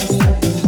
I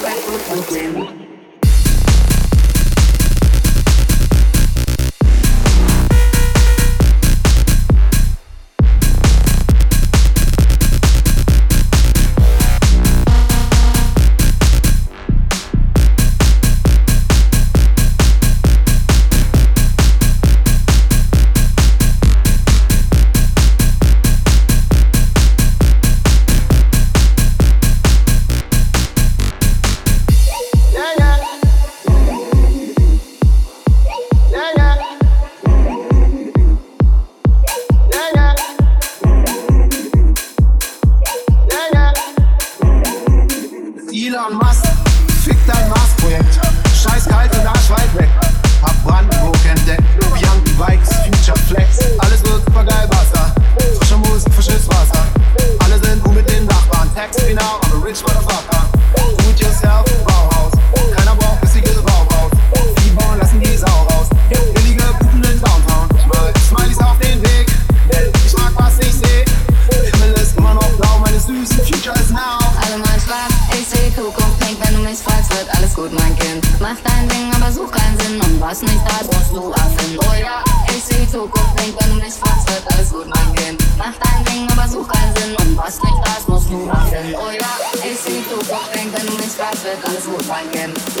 Thank you.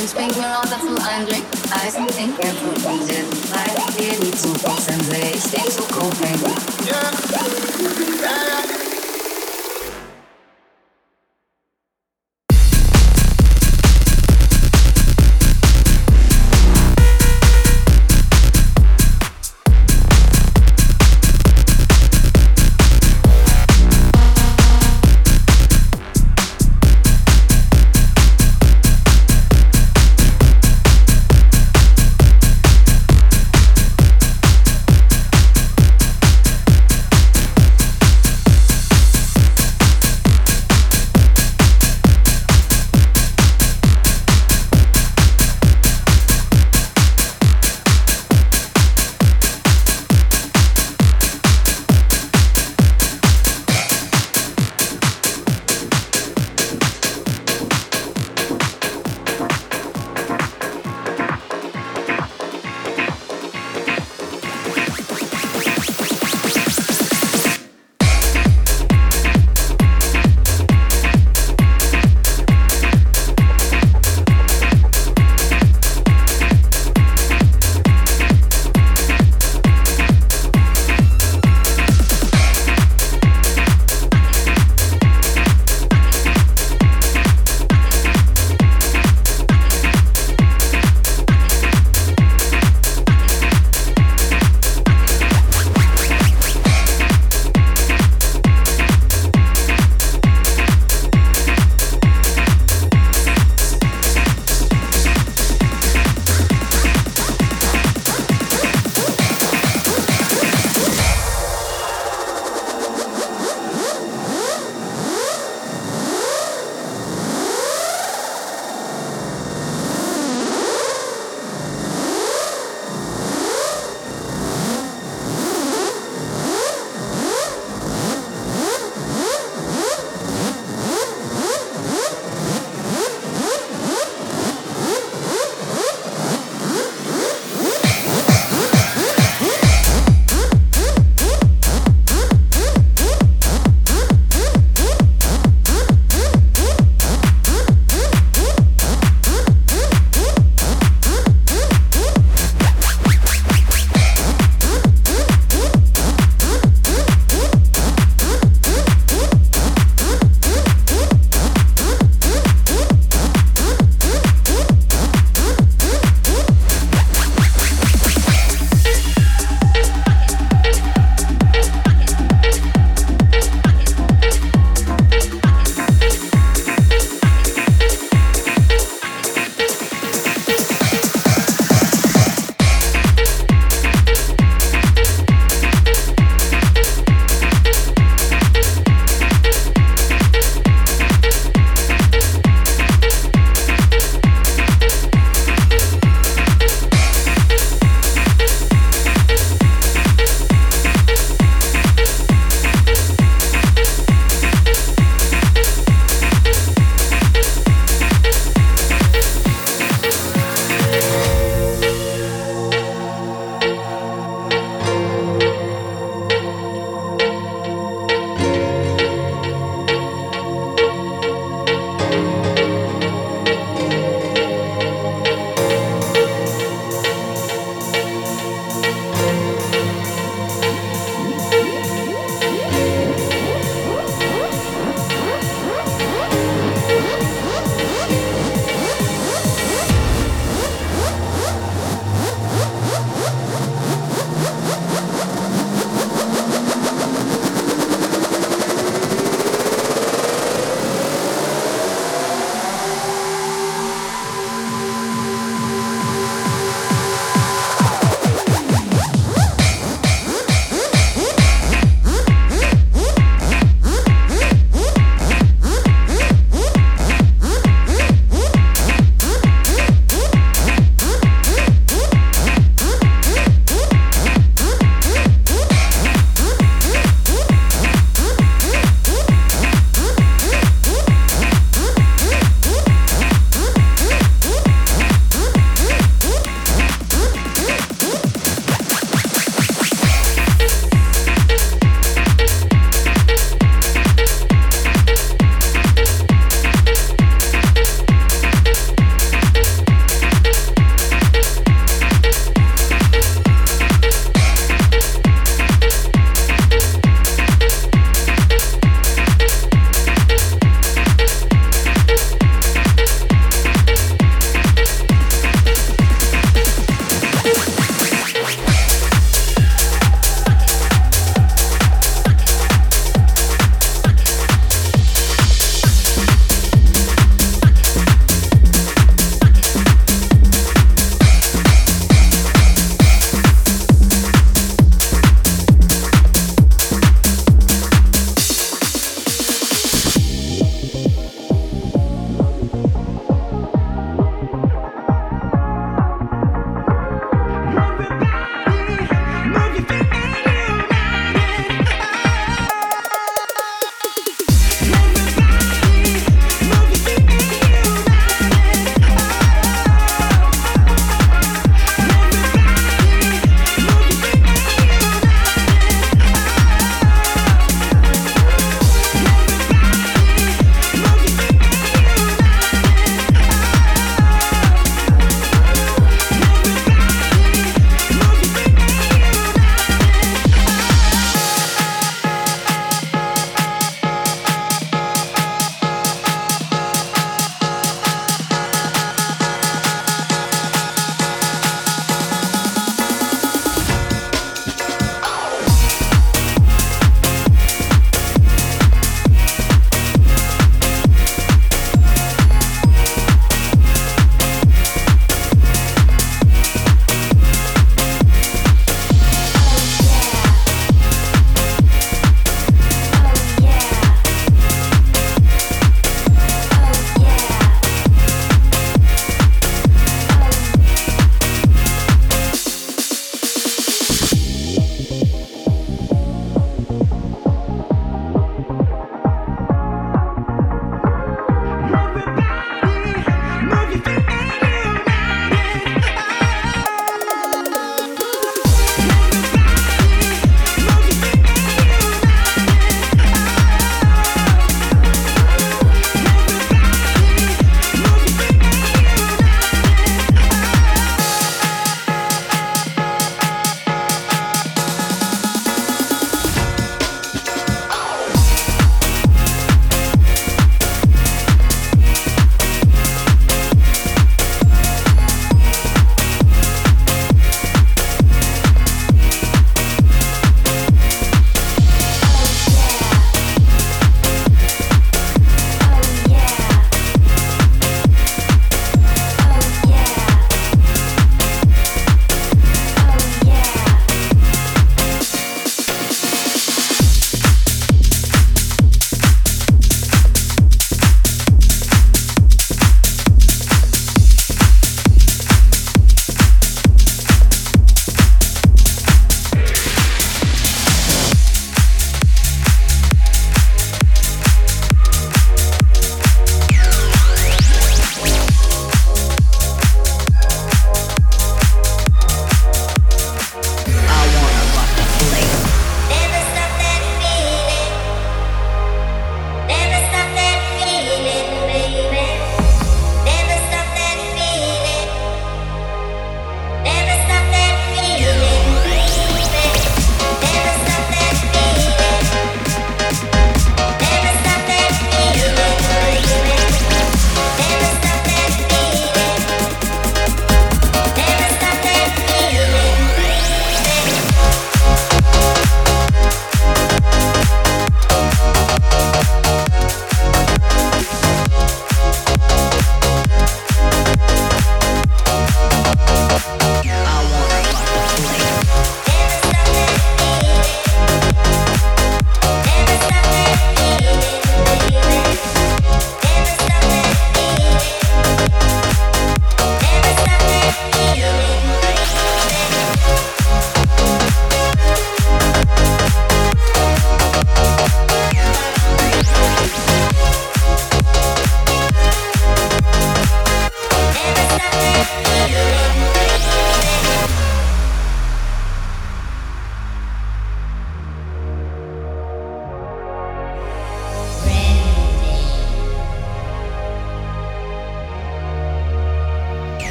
Since being around the full and drink, I still think everything did. I really need some folks and they stay so cold, baby. Yeah. yeah.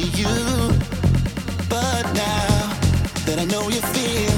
you. But now that I know you feel.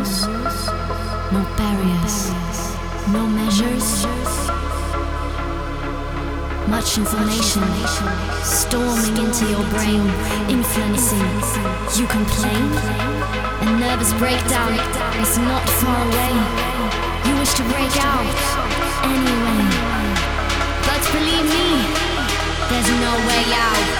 No barriers, no measures. Much information storming into your brain, influencing. You complain, a nervous breakdown is not far away. You wish to break out anyway, but believe me. There's no way out.